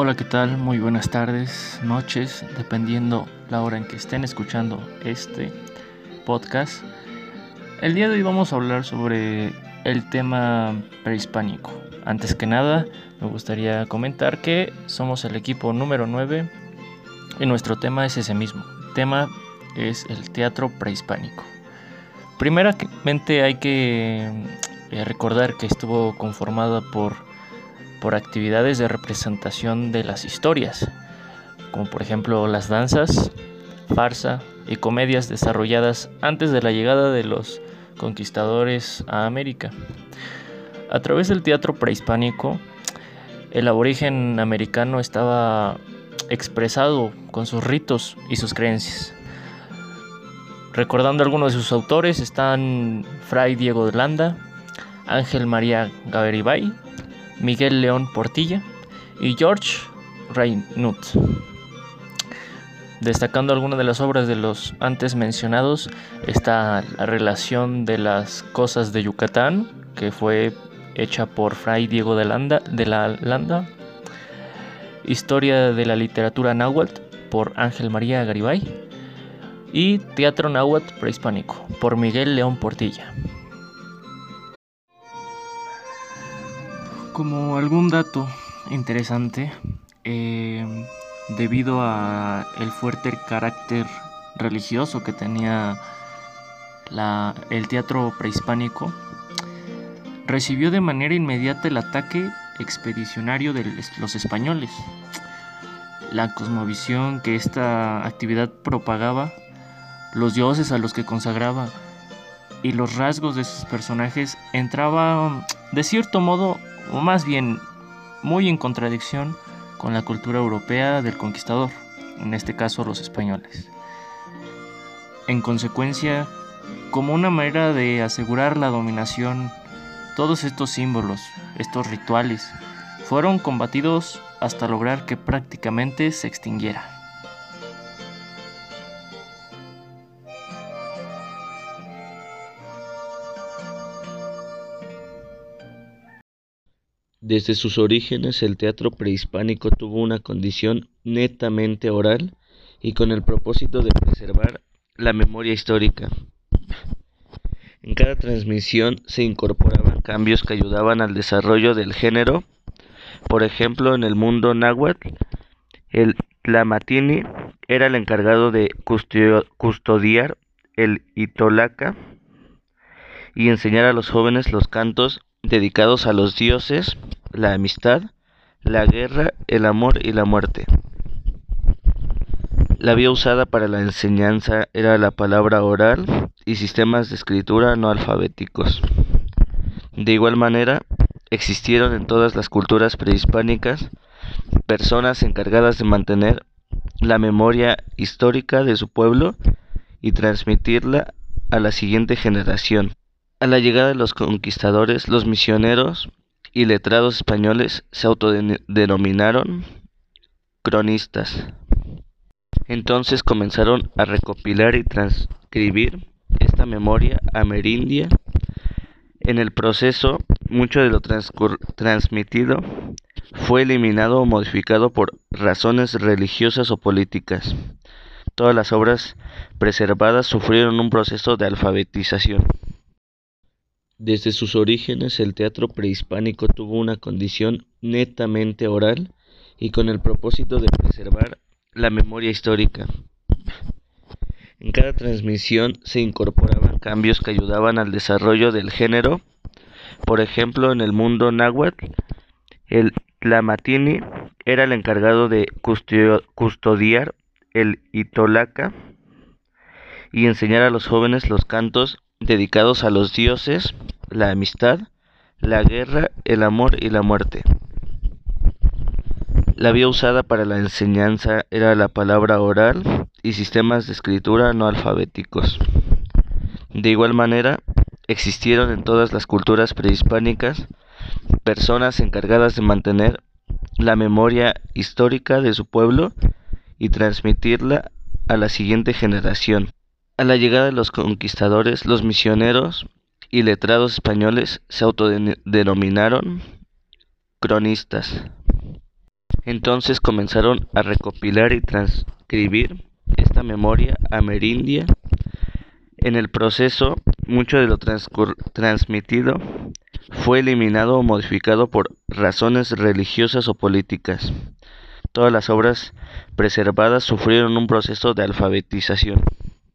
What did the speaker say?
Hola, ¿qué tal? Muy buenas tardes, noches, dependiendo la hora en que estén escuchando este podcast. El día de hoy vamos a hablar sobre el tema prehispánico. Antes que nada, me gustaría comentar que somos el equipo número 9 y nuestro tema es ese mismo. El tema es el teatro prehispánico. Primeramente hay que eh, recordar que estuvo conformada por por actividades de representación de las historias, como por ejemplo las danzas, farsa y comedias desarrolladas antes de la llegada de los conquistadores a América. A través del teatro prehispánico, el aborigen americano estaba expresado con sus ritos y sus creencias. Recordando algunos de sus autores están Fray Diego de Landa, Ángel María Gaveribay, Miguel León Portilla y George Reynaud. Destacando algunas de las obras de los antes mencionados está la relación de las cosas de Yucatán, que fue hecha por Fray Diego de, Landa, de la Landa, Historia de la literatura náhuatl por Ángel María Garibay y Teatro náhuatl prehispánico por Miguel León Portilla. Como algún dato interesante, eh, debido a el fuerte carácter religioso que tenía el teatro prehispánico, recibió de manera inmediata el ataque expedicionario de los españoles. La cosmovisión que esta actividad propagaba, los dioses a los que consagraba y los rasgos de sus personajes entraba de cierto modo o más bien muy en contradicción con la cultura europea del conquistador, en este caso los españoles. En consecuencia, como una manera de asegurar la dominación, todos estos símbolos, estos rituales, fueron combatidos hasta lograr que prácticamente se extinguiera. Desde sus orígenes el teatro prehispánico tuvo una condición netamente oral y con el propósito de preservar la memoria histórica. En cada transmisión se incorporaban cambios que ayudaban al desarrollo del género. Por ejemplo, en el mundo náhuatl, el Tlamatini era el encargado de custodiar el Itolaca y enseñar a los jóvenes los cantos dedicados a los dioses la amistad, la guerra, el amor y la muerte. La vía usada para la enseñanza era la palabra oral y sistemas de escritura no alfabéticos. De igual manera, existieron en todas las culturas prehispánicas personas encargadas de mantener la memoria histórica de su pueblo y transmitirla a la siguiente generación. A la llegada de los conquistadores, los misioneros y letrados españoles se autodenominaron cronistas. Entonces comenzaron a recopilar y transcribir esta memoria amerindia. En el proceso, mucho de lo transmitido fue eliminado o modificado por razones religiosas o políticas. Todas las obras preservadas sufrieron un proceso de alfabetización. Desde sus orígenes el teatro prehispánico tuvo una condición netamente oral y con el propósito de preservar la memoria histórica. En cada transmisión se incorporaban cambios que ayudaban al desarrollo del género. Por ejemplo, en el mundo náhuatl, el Tlamatini era el encargado de custodiar el Itolaca y enseñar a los jóvenes los cantos dedicados a los dioses, la amistad, la guerra, el amor y la muerte. La vía usada para la enseñanza era la palabra oral y sistemas de escritura no alfabéticos. De igual manera, existieron en todas las culturas prehispánicas personas encargadas de mantener la memoria histórica de su pueblo y transmitirla a la siguiente generación. A la llegada de los conquistadores, los misioneros y letrados españoles se autodenominaron cronistas. Entonces comenzaron a recopilar y transcribir esta memoria amerindia. En el proceso, mucho de lo transmitido fue eliminado o modificado por razones religiosas o políticas. Todas las obras preservadas sufrieron un proceso de alfabetización.